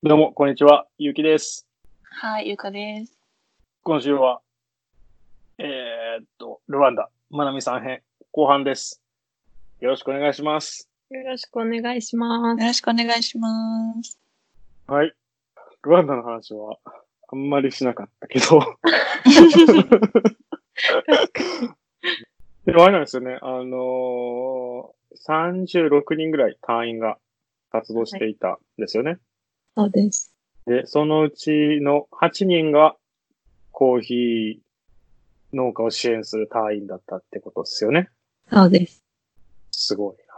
どうも、こんにちは。ゆうきです。はい、ゆかです。今週は、えー、っと、ルワンダ、まなみさん編、後半です。よろしくお願いします。よろしくお願いします。よろしくお願いします。はい。ルワンダの話は、あんまりしなかったけど。でもあれなんですよね。あのー、36人ぐらい隊員が活動していたんですよね。そうです。で、そのうちの8人がコーヒー農家を支援する隊員だったってことですよね。そうです。すごいな。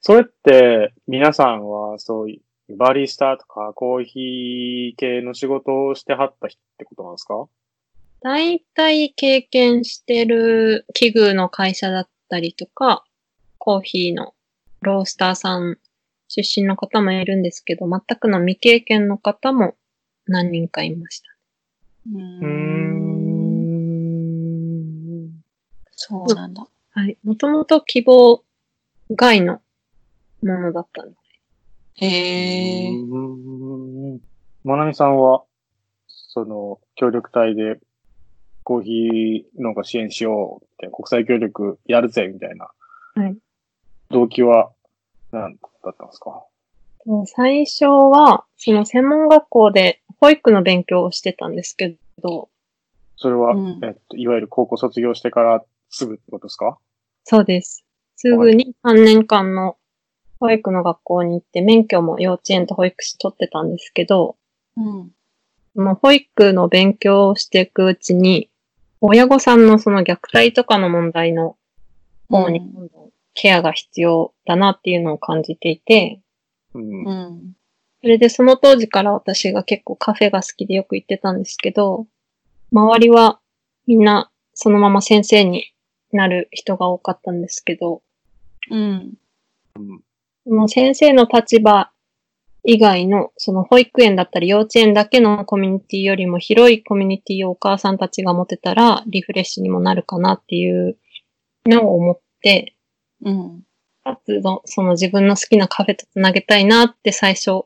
それって、皆さんはそういうバリスタとかコーヒー系の仕事をしてはった人ってことなんですか？大体経験してる器具の会社だったりとか、コーヒーのロースターさん出身の方もいるんですけど、全くの未経験の方も何人かいました。うん。そうなんだ。はい。もともと希望外のものだったの。へえ。うんまなみさんは、その、協力隊でコーヒー農家支援しようって、国際協力やるぜ、みたいな。はい。動機は何？だったんですか？と最初は、その専門学校で保育の勉強をしてたんですけど、それは、うん。えっと、いわゆる高校卒業してからすぐってことですか？そうです。すぐに3年間の保育の学校に行って、免許も幼稚園と保育士取ってたんですけど、うん。もう保育の勉強をしていくうちに、親御さんのその虐待とかの問題の方にケアが必要だなっていうのを感じていて、うん。うん。それでその当時から私が結構カフェが好きでよく行ってたんですけど、周りはみんなそのまま先生になる人が多かったんですけど、うん。うん。その先生の立場以外の、その保育園だったり幼稚園だけのコミュニティよりも広いコミュニティをお母さんたちが持てたらリフレッシュにもなるかなっていうのを思って、うん。かつのその自分の好きなカフェとつなげたいなって最初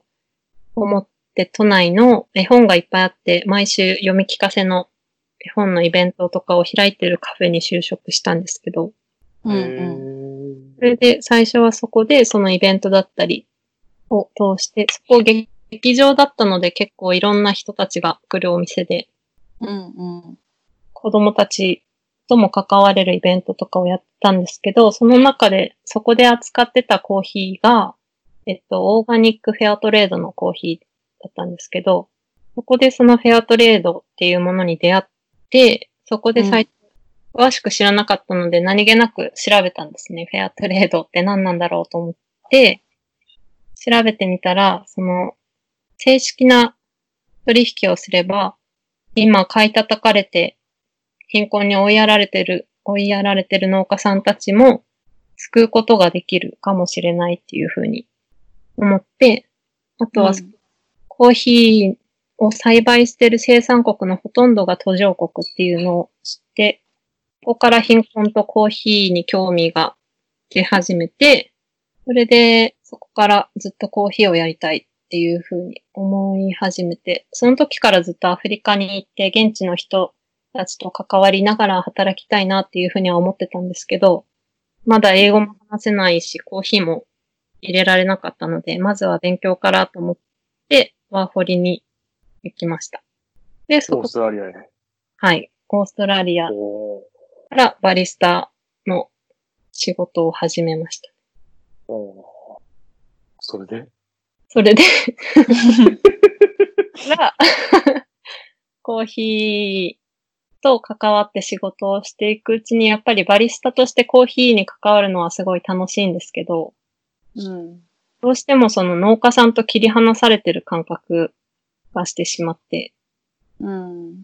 思って都内の絵本がいっぱいあって毎週読み聞かせの絵本のイベントとかを開いてるカフェに就職したんですけど、うん。へうん。ーそれで最初はそこでそのイベントだったりを通して、そこ劇劇場だったので結構いろんな人たちが来るお店で、うん。うん。子供たちとも関われるイベントとかをやったんですけど、その中でそこで扱ってたコーヒーが、えっと、オーガニックフェアトレードのコーヒーだったんですけど、そこでそのフェアトレードっていうものに出会って、そこで最初、詳しく知らなかったので何気なく調べたんですね。フェアトレードって何なんだろうと思って、調べてみたら、その、正式な取引をすれば、今買い叩かれて、貧困に追いやられてる、追いやられてる農家さんたちも救うことができるかもしれないっていうふうに思って、あとは、うん。コーヒーを栽培してる生産国のほとんどが途上国っていうのを知って、ここから貧困とコーヒーに興味が出始めて、それでそこからずっとコーヒーをやりたいっていうふうに思い始めて、その時からずっとアフリカに行って現地の人たちと関わりながら働きたいなっていうふうには思ってたんですけど、まだ英語も話せないし、コーヒーも入れられなかったので、まずは勉強からと思って、ワーホリに行きました。で、そこオース、トラリアへ。はい、オーストラリアおからバリスタの仕事を始めました。それで？それで が、コーヒーと関わって仕事をしていくうちに、やっぱりバリスタとしてコーヒーに関わるのはすごい楽しいんですけど、うん。どうしてもその農家さんと切り離されてる感覚がしてしまって、うん。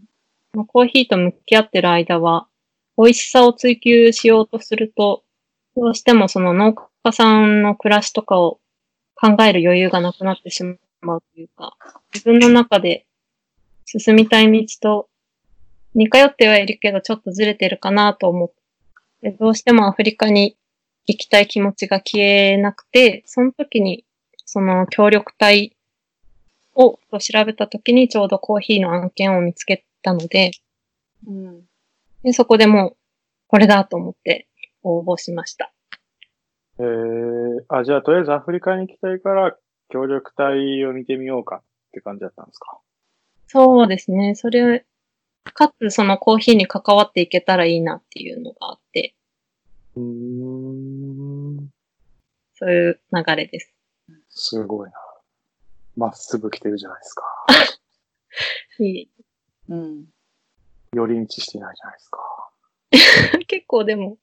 まコーヒーと向き合ってる間は、美味しさを追求しようとすると、どうしてもその農家さんの暮らしとかを考える余裕がなくなってしまうというか、自分の中で進みたい道と似通ってはいるけどちょっとずれてるかなと思って、どうしてもアフリカに行きたい気持ちが消えなくて、その時にその協力隊を調べたときにちょうどコーヒーの案件を見つけたので、うん。でそこでもう、これだと思って応募しました。えー、あ、じゃあとりあえずアフリカに行きたいから、協力隊を見てみようかって感じだったんですか？そうですね。それ、かつそのコーヒーに関わっていけたらいいなっていうのがあって、うーん。そういう流れです。すごいな。まっすぐ来てるじゃないですか。いいうん。寄り道してないじゃないですか。結構でも、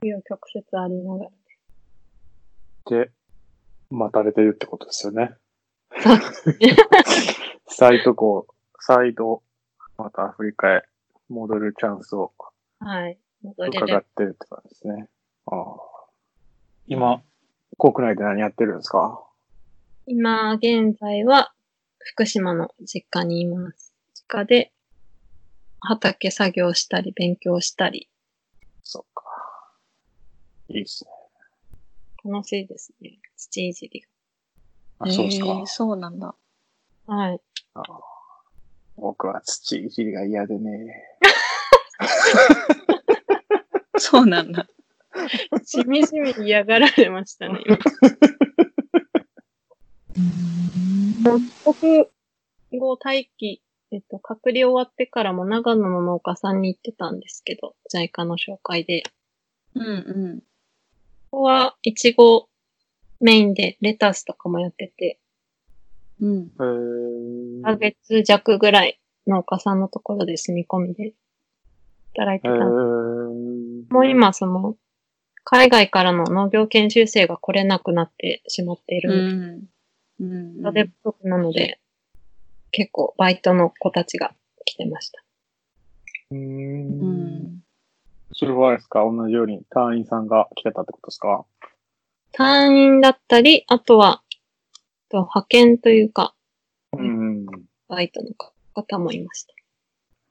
紆余曲折ありながら。で、待たれてるってことですよね。そう再渡航、再度、またアフリカへ戻るチャンスをはい。伺る。ってるって感じですね。ああ今、国内で何やってるんですか？今、現在は、福島の実家にいます。実家で、畑作業したり、勉強したり、そっか。いいっすね。楽しいですね。土いじりあ、そうですか。えーそうなんだ。が。はい。ああ僕は土いじりが嫌でね。そうなんだ。しみじみ嫌がられましたね。僕、後待機、えっと、隔離終わってからも長野の農家さんに行ってたんですけど、JICA の紹介で。うんうん。ここは、いちごメインでレタスとかもやってて、うん。へー1ヶ月弱ぐらい農家さんのところで住み込みで働いてへたんでーもう今、その、海外からの農業研修生が来れなくなってしまっているうん。うん。なので、結構バイトの子たちが来てました。うー。うんん。それはですか？同じように隊員さんが来てたってことですか？隊員だったり、あとは、と派遣というか、うん。バイトの方もいました。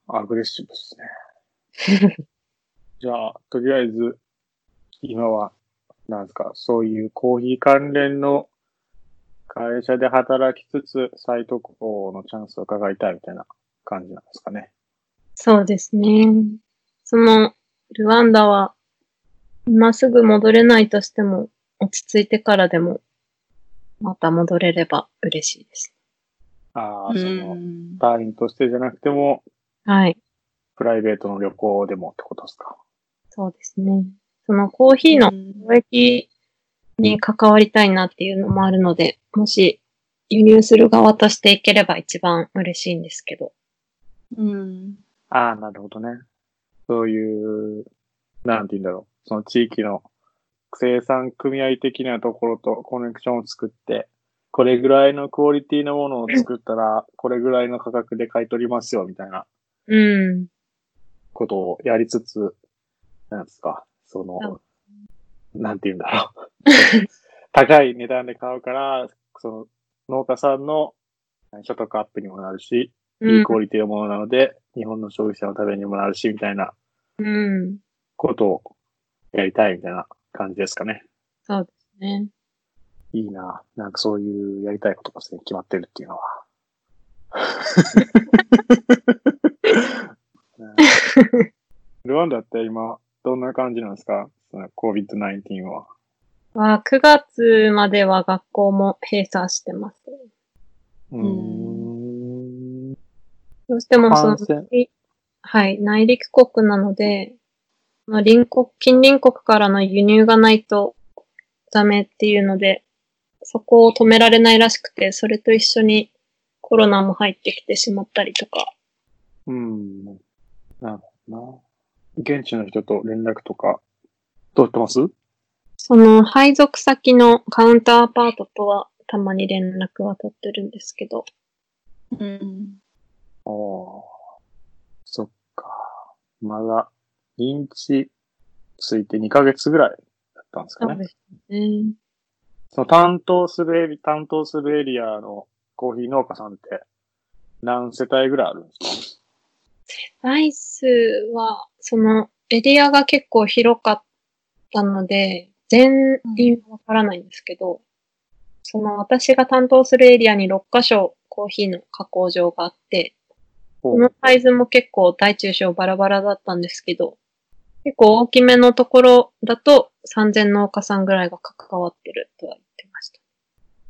アグレッシブですね。じゃあ、とりあえず、今は、なんですか、そういうコーヒー関連の会社で働きつつ、再渡航のチャンスを伺いたいみたいな感じなんですかね。そうですね。その、ルワンダは、今すぐ戻れないとしても、落ち着いてからでも、また戻れれば嬉しいです。ああ、うその、ん。隊員としてじゃなくても、はい。プライベートの旅行でもってことですか？そうですね。そのコーヒーの貿易に関わりたいなっていうのもあるので、もし輸入する側としていければ一番嬉しいんですけど。うん。ああ、なるほどね。そういう、なんて言うんだろう。その地域の生産組合的なところとコネクションを作って、これぐらいのクオリティのものを作ったら、これぐらいの価格で買い取りますよ、みたいなうん。ことをやりつつ、なんですか、その、なんて言うんだろう。高い値段で買うから、その農家さんの所得アップにもなるし、いうんいクオリティのものなので、日本の消費者のためにもなるし、みたいなうん。ことをやりたいみたいな感じですかね。そうですね。いいな。なんかそういうやりたいことがすでに決まってるっていうのは。ねルワンダって今、どんな感じなんですか？その ?COVID-19 は。は、9月までは学校も閉鎖してます。うーん。どうしてもそのはい、内陸国なので、まあ、隣国、近隣国からの輸入がないとダメっていうので、そこを止められないらしくて、それと一緒にコロナも入ってきてしまったりとか、うん。なるほどな。現地の人と連絡とか、取ってます？その配属先のカウンターパートとはたまに連絡は取ってるんですけど、うん。ああ。そっか。まだ、認知ついて2ヶ月ぐらいだったんですかね。そうですね。その担当するエリ、担当するエリアのコーヒー農家さんって何世帯ぐらいあるんですライスは、そのエリアが結構広かったので、全員わからないんですけど、その私が担当するエリアに6カ所コーヒーの加工場があって、ほこのサイズも結構大中小バラバラだったんですけど、結構大きめのところだと3000農家さんぐらいが関わってるとは言ってました。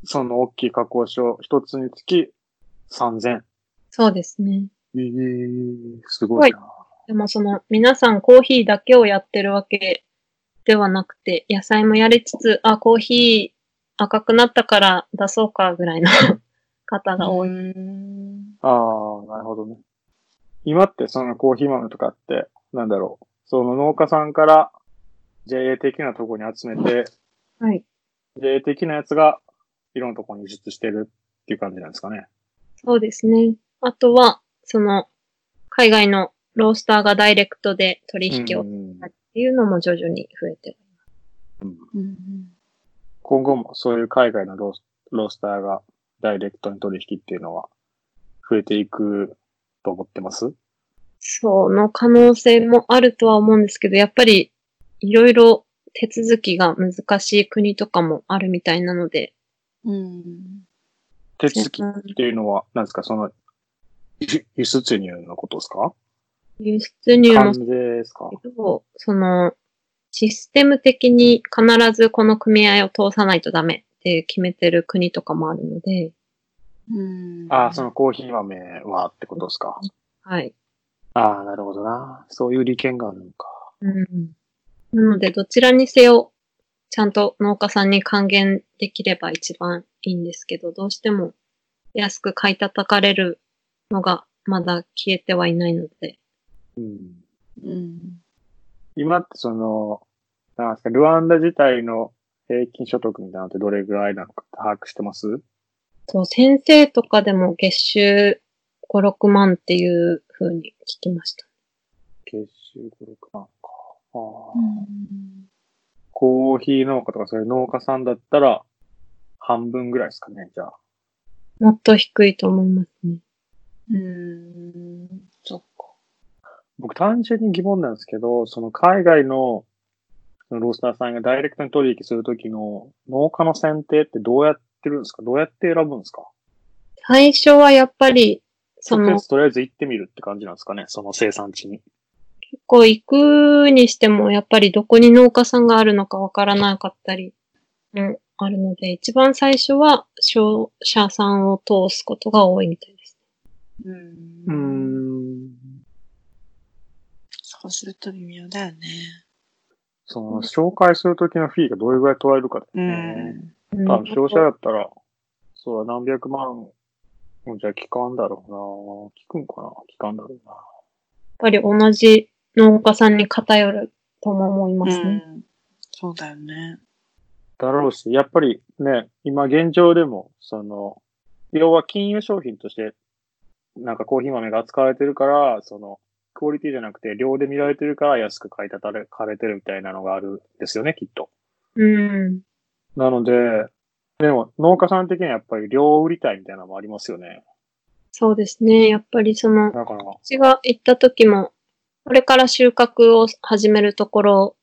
その大きい加工所一つにつき3000。そうですね。ええすごいな。でもその皆さんコーヒーだけをやってるわけではなくて、野菜もやりつつ、あ、コーヒー赤くなったから出そうかぐらいの 方が多い。うんああ、なるほどね。今ってそのコーヒー豆とかって、なんだろう。その農家さんから JA 的なところに集めて、はい。JA 的なやつがいろんなところに輸出してるっていう感じなんですかね。そうですね。あとは、その、海外のロースターがダイレクトで取引をっうんていうのも徐々に増えてる。うんうん今後もそういう海外のロースロースターがダイレクトに取引っていうのは増えていくと思ってます？その可能性もあるとは思うんですけど、やっぱりいろいろ手続きが難しい国とかもあるみたいなので、うん。手続きっていうのは、何ですか？その、輸輸出入のことですか？輸出入もですか？その、システム的に必ずこの組合を通さないとダメって決めてる国とかもあるので、うんああ、そのコーヒー豆はってことですか？はい。ああ、なるほどな。そういう利権があるのか。うん。なので、どちらにせよ、ちゃんと農家さんに還元できれば一番いいんですけど、どうしても安く買い叩かれるのがまだ消えてはいないので、うん。うん今ってその、なんですか、ルワンダ自体の平均所得みたいなのってどれぐらいなのかって把握してます？そう、先生とかでも月収5、6万っていう風に聞きました。月収5、6万か。ああうんコーヒー農家とかそういう農家さんだったら、半分ぐらいですかね、じゃあ。もっと低いと思いますね。うんそっか僕単純に疑問なんですけど、その海外のロースターさんがダイレクトに取引するときの農家の選定ってどうやってるんですか？どうやって選ぶんですか？最初はやっぱり、そのとりあえず行ってみるって感じなんですかねその生産地に。結構行くにしても、やっぱりどこに農家さんがあるのかわからなかったりもあるので、一番最初は商社さんを通すことが多いみたいです。うんん。そうすると微妙だよねその、紹介するときのフィーがどれぐらい取られるかですうね。んうん多分、商社だったら、そうだ、何百万、じゃあ聞かんだろうな聞くんかな？聞かんだろうなやっぱり同じ農家さんに偏るとも思いますね。うんそうだよねだろうし、やっぱりね、今現状でも、その、要は金融商品として、なんかコーヒー豆が扱われてるから、その、クオリティじゃなくて量で見られてるから安く買いたたれ、かれてるみたいなのがあるんですよね、きっと。うん。なので、でも農家さん的にはやっぱり量を売りたいみたいなのもありますよね。そうですね。やっぱりその、だから、私が行った時も、これから収穫を始めるところ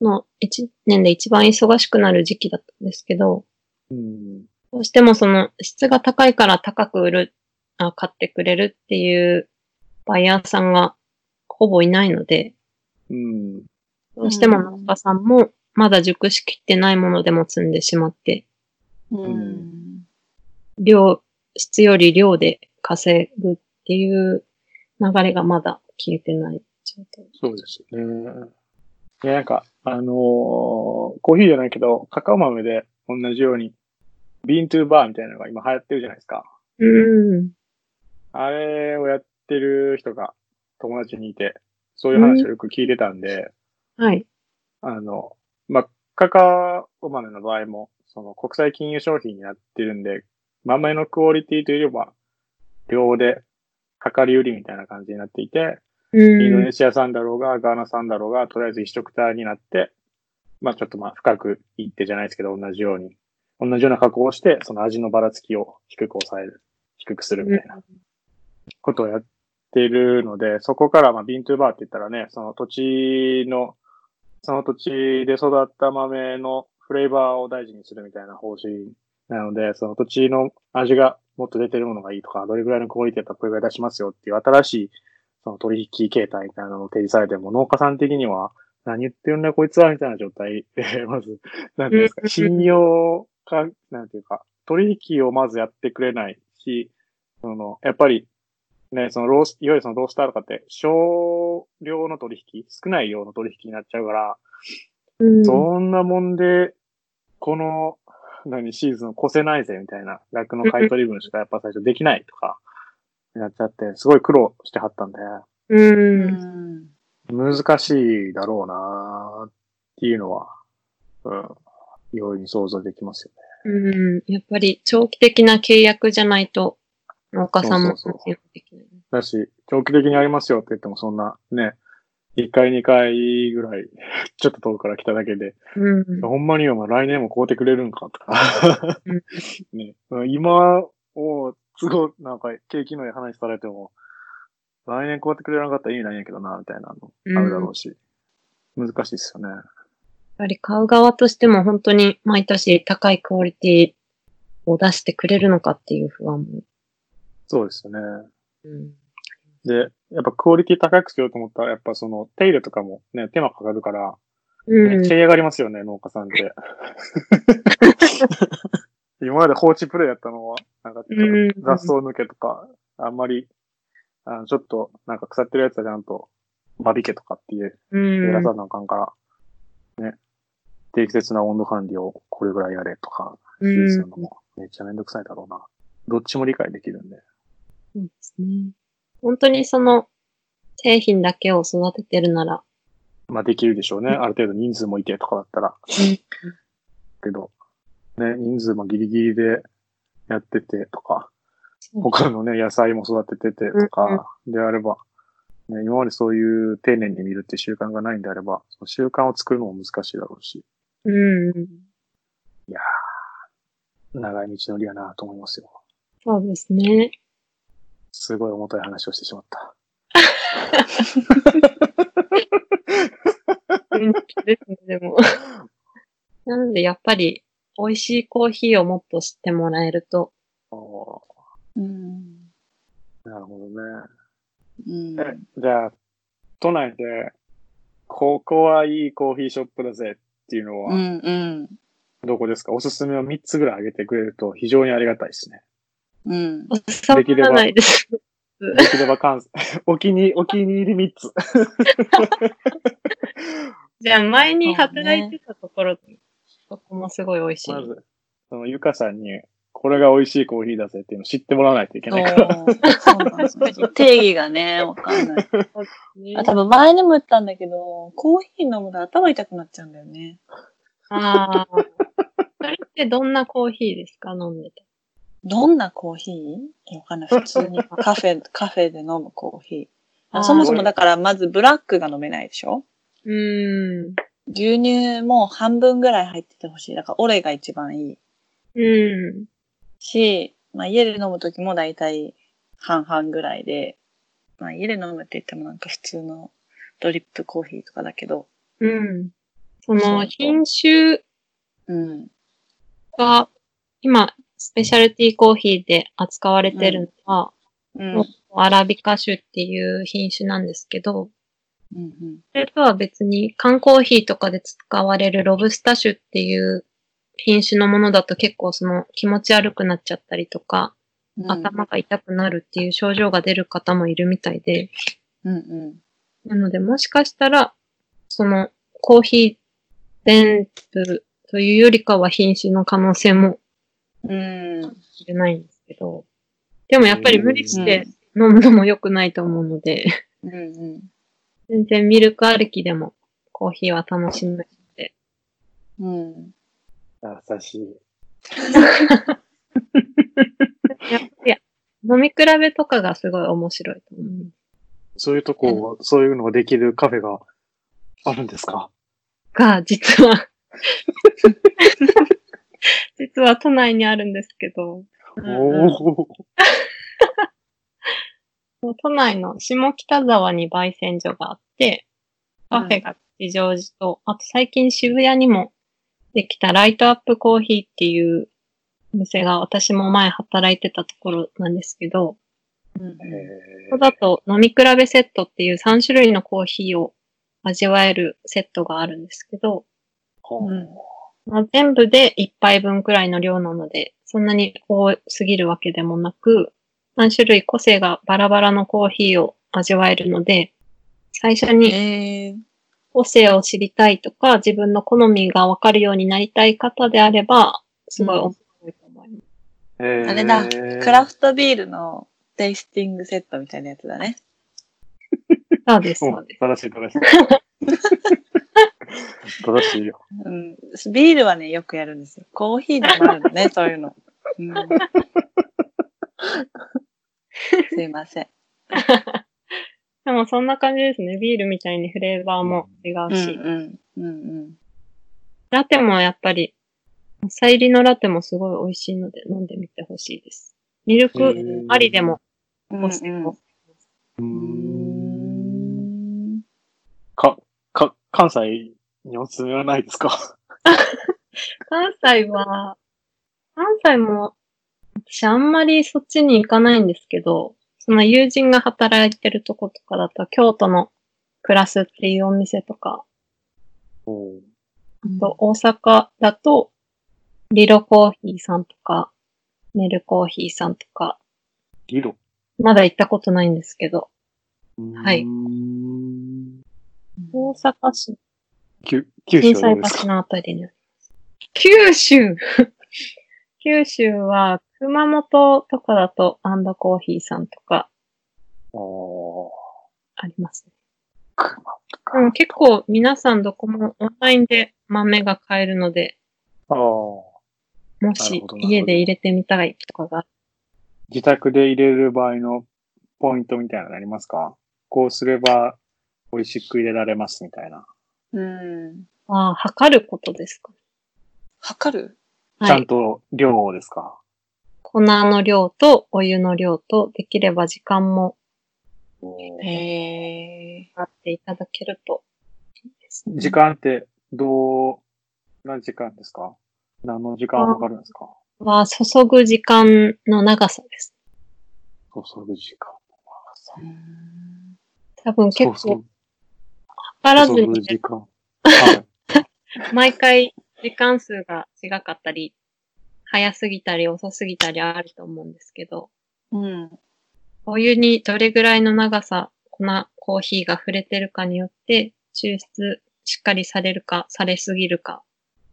の一年で一番忙しくなる時期だったんですけど、うん。どうしてもその質が高いから高く売る、あ買ってくれるっていうバイヤーさんがほぼいないので、うん。どうしても農家さんもまだ熟しきってないものでも積んでしまって、うん量、質より量で稼ぐっていう流れがまだ消えてない状態。そうですよね。いや、なんか、あのーコーヒーじゃないけど、カカオ豆で同じように、ビーントゥーバーみたいなのが今流行ってるじゃないですか。うん。あれをやってる人が友達にいて、そういう話をよく聞いてたんで、はい。あの、まあ、カカオ豆の場合も、その国際金融商品になってるんで、豆のクオリティというよりは、量で、かかり売りみたいな感じになっていて、インドネシア産だろうが、ガーナ産だろうが、とりあえず一色体になって、まあちょっとまあ深くいってじゃないですけど、同じように、同じような加工をして、その味のばらつきを低く抑える、低くするみたいなことをやってるので、そこからまあビントゥーバーって言ったらね、その土地の、その土地で育った豆のフレーバーを大事にするみたいな方針なので、その土地の味がもっと出てるものがいいとか、どれぐらいのクオリティだったらこれぐらい出しますよっていう新しいその取引形態みたいなのを提示されても、農家さん的には、何言ってるんだこいつはみたいな状態で、まず、なんていうんですか、信用か、なんていうか、取引をまずやってくれないし、その、やっぱり、ね、そのロース、いわゆるそのロースターとかって、少量の取引、少ない量の取引になっちゃうから、うん。そんなもんで、この、何、シーズン越せないぜ、みたいな、額の買い取り分しかやっぱ最初できないとか、なっちゃって、すごい苦労してはったんで、う。うんん。難しいだろうなっていうのは、うん、容易に想像できますよね。うん。やっぱり長期的な契約じゃないと、農家さんもそうそうそう。だし、長期的にありますよって言ってもそんな、ね、1回2回ぐらい、ちょっと遠くから来ただけで、うん。ほんまにお前来年も買うてくれるんかとかうん。ね、今を、都合、なんか、景気のいい話されても、来年買うてくれなかったら意味ないんやけどな、みたいなの、あるだろうし、難しいですよね。やっぱり買う側としても本当に毎年高いクオリティを出してくれるのかっていう不安も。そうですよね。うん。で、やっぱクオリティ高くしようと思ったら、やっぱその手入れとかもね、手間かかるから、うんめっちゃ。嫌がりますよね、農家さんって。今まで放置プレイやったのは、なんか雑草抜けとか、あんまり、あのちょっとなんか腐ってるやつはちゃんと間引けとかっていう、うん。やらさなあかんから、ね、適切な温度管理をこれぐらいやれとか、うんするのもめっちゃめんどくさいだろうな。どっちも理解できるんで。そうですね。本当にその製品だけを育ててるなら、まあできるでしょうね。ある程度人数もいてとかだったら。けど、ね、人数もギリギリでやっててとか、他のね、野菜も育てててとか、であれば、ね、今までそういう丁寧に見るって習慣がないんであれば、その習慣を作るのも難しいだろうし、うん。長い道のりやなと思いますよ。そうですね。すごい重たい話をしてしまった。うんですね、でも。なので、やっぱり、美味しいコーヒーをもっと知ってもらえると、おうん。ーなるほどね。うん。え、じゃあ、都内で、ここはいいコーヒーショップだぜっていうのは、うんうん。どこですか、おすすめを3つぐらい挙げてくれると非常にありがたいですね。うん。収まらないです。できれば関西、お気に、お気に入り3つ。じゃあ、前に働いてたところ、そこもすごい美味しい。まず、そのゆかさんに、これが美味しいコーヒーだぜっていうのを知ってもらわないといけないから。定義がね、わかんない。ね あ、多分前にも言ったんだけど、コーヒー飲むと頭痛くなっちゃうんだよね。ああ。それってどんなコーヒーですか？飲んでて。どんなコーヒー？わかんない。普通にカフェ、カフェで飲むコーヒー。そもそもだからまずブラックが飲めないでしょ？うーん。牛乳も半分ぐらい入っててほしい。だからオレが一番いいうん。し、まあ家で飲むときもだいたい半々ぐらいで、まあ家で飲むって言ってもなんか普通のドリップコーヒーとかだけど、うん。その品種うん。が、今、スペシャルティーコーヒーで扱われてるのは、うん。アラビカ種っていう品種なんですけど、うんうん。それとは別に缶コーヒーとかで使われるロブスタ種っていう品種のものだと結構その気持ち悪くなっちゃったりとか、うん頭が痛くなるっていう症状が出る方もいるみたいで、うんうん。なのでもしかしたら、そのコーヒー全部というよりかは品種の可能性もうん。しれないん。ですけど、でもやっぱり無理して飲むのも良くないと思うので、うん。うん。全然ミルク歩きでもコーヒーは楽しめるので、うん。優しい。やっぱり飲み比べとかがすごい面白いと思う。そういうとこ、そういうのができるカフェがあるん。ですかが、実は、実は都内にあるんですけど。都内の下北沢に焙煎所があって、カフェが吉祥寺と、あと最近渋谷にもできたライトアップコーヒーっていうお店が私も前働いてたところなんですけど、うん。えここだと飲み比べセットっていう3種類のコーヒーを味わえるセットがあるんですけど、まあ、全部で1杯分くらいの量なので、そんなに多すぎるわけでもなく、3種類個性がバラバラのコーヒーを味わえるので、最初にえー、個性を知りたいとか、自分の好みがわかるようになりたい方であれば、すごい面白いと思います。えーあれだ、クラフトビールのテイスティングセットみたいなやつだね。そうです、うんそうです。正しい、正しい。正しいよ。うん。ビールはね、よくやるんですよ。コーヒーでもあるのね、そういうの。うん、すいません。でもそんな感じですね。ビールみたいにフレーバーも違ううんし、うん。うんうん。ラテもやっぱり、サイリのラテもすごい美味しいので飲んでみてほしいです。ミルクありでもうん個性を。うん。か、か、関西におすすめはないですか？関西は、関西も、私あんまりそっちに行かないんですけど、その友人が働いてるとことかだと、京都のクラスっていうお店とか、あと大阪だと、リロコーヒーさんとか、メルコーヒーさんとか、リロ？まだ行ったことないんですけど、はい。大阪市、九九州はどうですか？橋のあたりに。九州。九州は、熊本とかだと、アンドコーヒーさんとか。ありますね。結構皆さんどこもオンラインで豆が買えるので、あもし家で入れてみたいとかが、自宅で入れる場合のポイントみたいなのありますか？こうすれば美味しく入れられますみたいな。うん。ああ、測ることですか？測る？ちゃんはい。と量ですか？粉の量とお湯の量と、できれば時間もへえ。あっていただけるといいですね。時間ってどうな時間ですか？何の時間わかるんですか？は、注ぐ時間の長さです。注ぐ時間。うん多分結そう構、測らずに、時間。はい。毎回時間数が違かったり、早すぎたり遅すぎたりあると思うんですけど、うん。お湯にどれぐらいの長さ、粉、コーヒーが触れてるかによって、抽出しっかりされるか、されすぎるか、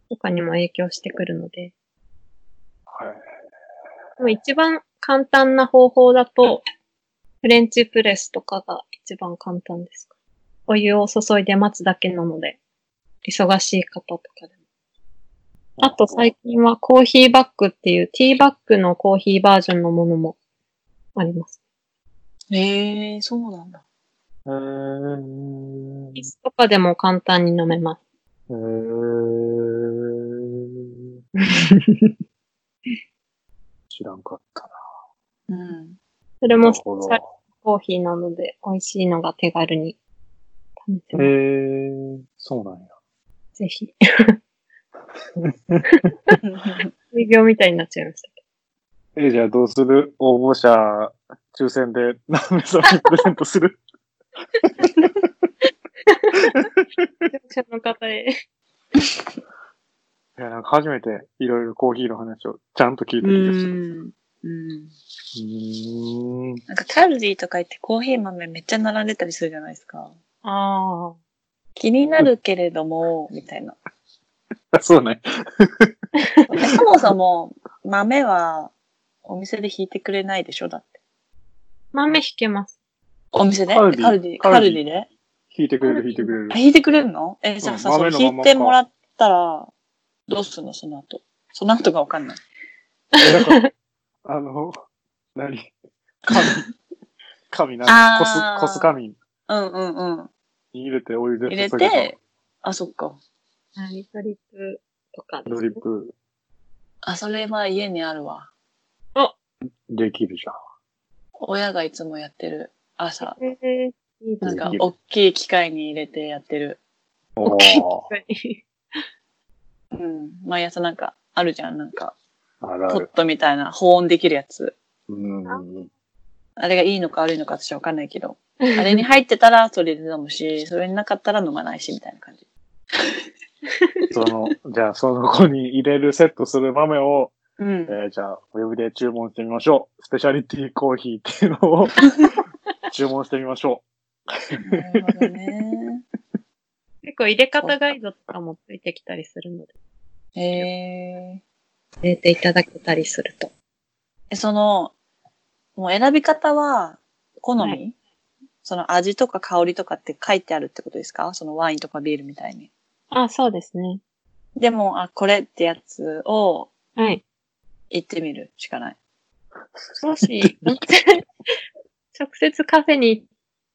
とかにも影響してくるので、はい。でも一番簡単な方法だと、フレンチプレスとかが一番簡単ですか。お湯を注いで待つだけなので、忙しい方とかでも。あと最近はコーヒーバッグっていうティーバッグのコーヒーバージョンのものもあります。へえ、そうなんだ。えーイスとかでも簡単に飲めます。えー知らんかったな。うん。それもスペなるほシャルコーヒーなので美味しいのが手軽に試せど。ます。えー、そうなんや。ぜひ。営業みたいになっちゃいましたけえ、じゃあどうする？応募者、抽選で何名様にプレゼントする？ど。視聴者の方へ。いや、なんか初めていろいろコーヒーの話をちゃんと聞いたう気がする。ん。うん。うーん。なんかカルディとか行ってコーヒー豆めっちゃ並んでたりするじゃないですか。ああ。気になるけれども、みたいな。そうね。えそもそも豆はお店で引いてくれないでしょ？だって。豆引けます。お店で？カルディカルディ。カルディで？弾いてくれる、弾いてくれるあ、。引いてくれるの？え、じゃあさ、う引いてもらったら、どうすんの？その後。その後がわかんない。えなんか、あの、何？紙、紙何あーこす、こす紙にうんうんうん。入れてお湯で入れて、あ、そっか。リトリップとかですドリップあ、それは家にあるわ。できるじゃん。親がいつもやってる。朝。えー、いいですね。なんか、大きい機械に入れてやってる。おーうん。毎朝なんか、あるじゃん。なんか、ポッ。トみたいな保温できるやつ。うんうんうん。あれがいいのか悪いのか私はわかんないけど。あれに入ってたらそれで飲むし、それになかったら飲まないし、みたいな感じ。その、じゃあ、その子に入れるセットする豆を、うん。えーじゃあ、ウェブで注文してみましょう。スペシャリティコーヒーっていうのを 注文してみましょなるほどね。結構入れ方ガイドとかもついてきたりするので、へえ。入れていただけたりすると。え、その、もう選び方は、好み、はいその味とか香りとかって書いてあるってことですか？そのワインとかビールみたいに。あ、そうですね。でも、あ、これってやつをはい。言ってみるしかない。もし、直接カフェに行っ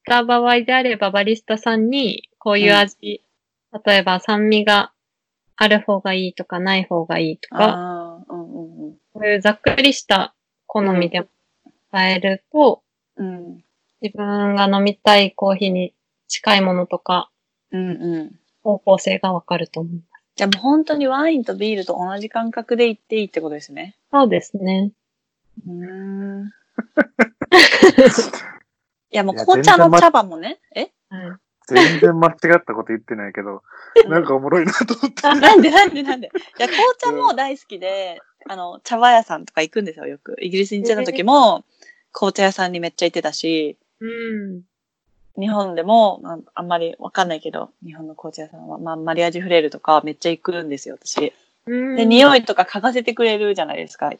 た場合であれば、バリスタさんに、こういう味、例えば酸味がある方がいいとかない方がいいとか、うんうんうん。こういうざっくりした好みで伝えると、うん。自分が飲みたいコーヒーに近いものとか、うんうん。方向性がわかると思う。じゃあもう本当にワインとビールと同じ感覚で行っていいってことですね。そうですね。うーん。いやもう紅茶の茶葉もね。え？はい。全然間違ったこと言ってないけど、なんかおもろいなと思って。なんでなんでなんでいや、紅茶も大好きで、あの、茶葉屋さんとか行くんですよ、よく。イギリスに行ってた時も、紅茶屋さんにめっちゃ行ってたし、うん。日本でも、まあ、あんまりわかんないけど、日本の紅茶屋さんは、まあ、マリアージュフレールとかめっちゃ行くんですよ、私。うんで、匂いとか嗅がせてくれるじゃないですか。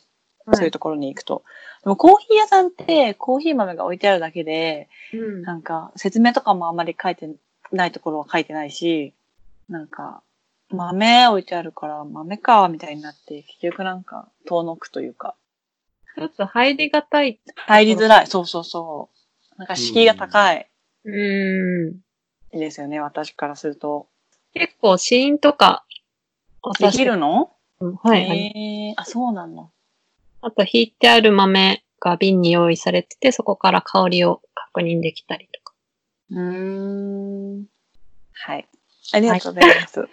そういうところに行くと。でもコーヒー屋さんってコーヒー豆が置いてあるだけで、うんなんか説明とかもあんまり書いてないところは書いてないし、なんか豆置いてあるから豆かみたいになって、結局なんか遠のくというか、ちょっと入りがたい。入りづらい。そうそうそう。なんか敷居が高いうん。ですよね、私からすると。結構死因とか、できるの？うんはい、えあ、そうなの。あと、引いてある豆が瓶に用意されてて、そこから香りを確認できたりとか。うーん。はい。ありがとうございます。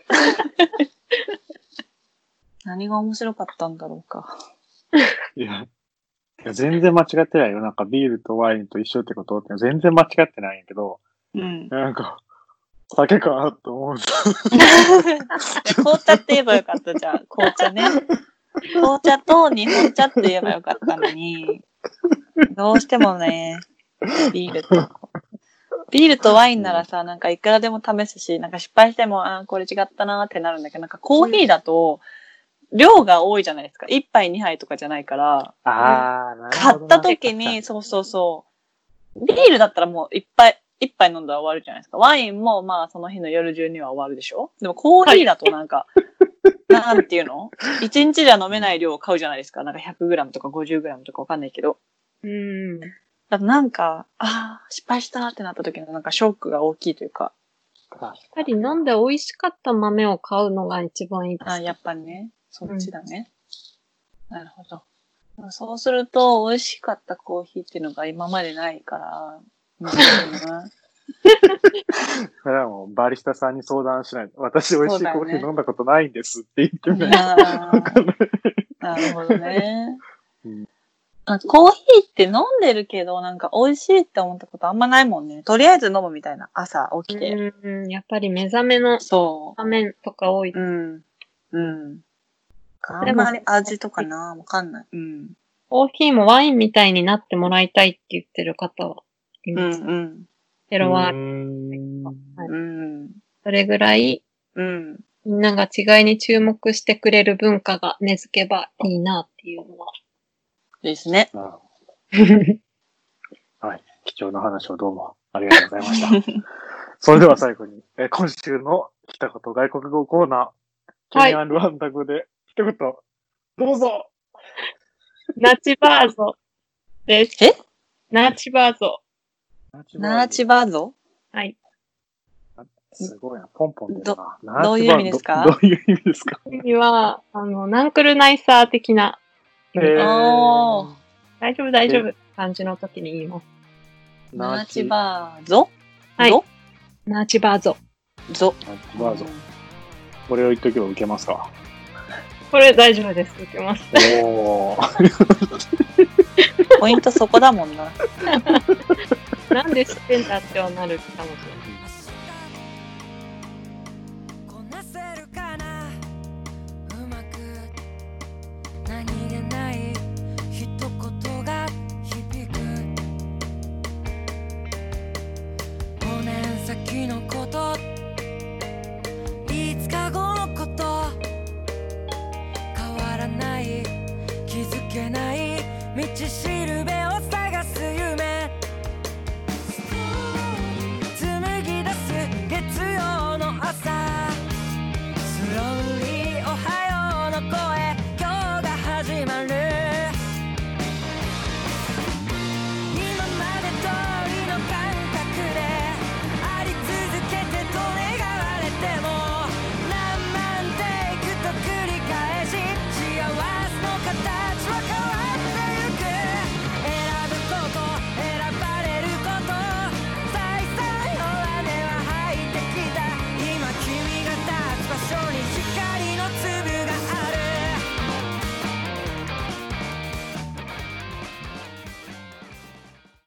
何が面白かったんだろうか。いや、いや全然間違ってないよ。なんかビールとワインと一緒ってことって全然間違ってないんやけど、うん。なんか、酒かなと思う。紅茶って言えばよかったじゃん。紅茶ね。紅茶と日本茶って言えばよかったのに、どうしてもね、ビールと。ビールとワインならさ、なんかいくらでも試すし、なんか失敗しても、あーこれ違ったなーってなるんだけど、なんかコーヒーだと、量が多いじゃないですか。1杯2杯とかじゃないから、あー、なる買ほどなった時に、そうそうそう。ビールだったらもういっぱい、一杯飲んだら終わるじゃないですか。ワインもまあその日の夜中には終わるでしょでもコーヒーだとなんか、なんていうの？一日じゃ飲めない量を買うじゃないですか。なんか 100g とか 50g とかわかんないけど。うん。なんか、ああ、失敗したってなった時のなんかショックが大きいというか。やっぱり飲んで美味しかった豆を買うのが一番いいです。あーやっぱりね、そっちだね。なるほど。そうすると、美味しかったコーヒーっていうのが今までないから、難しいな。それはもうバリスタさんに相談しないと。私美味しいコーヒー飲んだことないんですって言ってみないなるほどね うん。あコーヒーって飲んでるけど、なんか美味しいって思ったことあんまないもんね。とりあえず飲むみたいな。朝起きて。うん。やっぱり目覚めのそ場面とか多い。う。うん。うん。あんまり味とかな、わかんない。うん。コーヒーもワインみたいになってもらいたいって言ってる方はいうん、ます。うん。ゼロはうー、んうん。それぐらいうん。みんなが違いに注目してくれる文化が根付けばいいなっていうのは。ですね。なるほどはい。貴重な話をどうもありがとうございました。それでは最後に、えー今週の来たこと外国語コーナー、はいケニアン・ルワンダ語で一言、どうぞナチバーゾです。え？ナチバーゾ。ナーチバーゾ？はい。すごいな、ポンポン出るな。どういう意味ですか？どどういう意味ですか？意味は、あの、ナンクルナイサー的な、えー 大丈夫大丈夫感じの時に言います。ナーチバーゾ？はいゾ？ナチバーゾ。ゾ。ナーチバーゾ。これを言っとけば受けますか？これ大丈夫です。受けます。おー。ポイントそこだもんな。なんで知ってんだってはなるかもしれない。時のこと。5日後のこと。変わらない。気づけない。道しる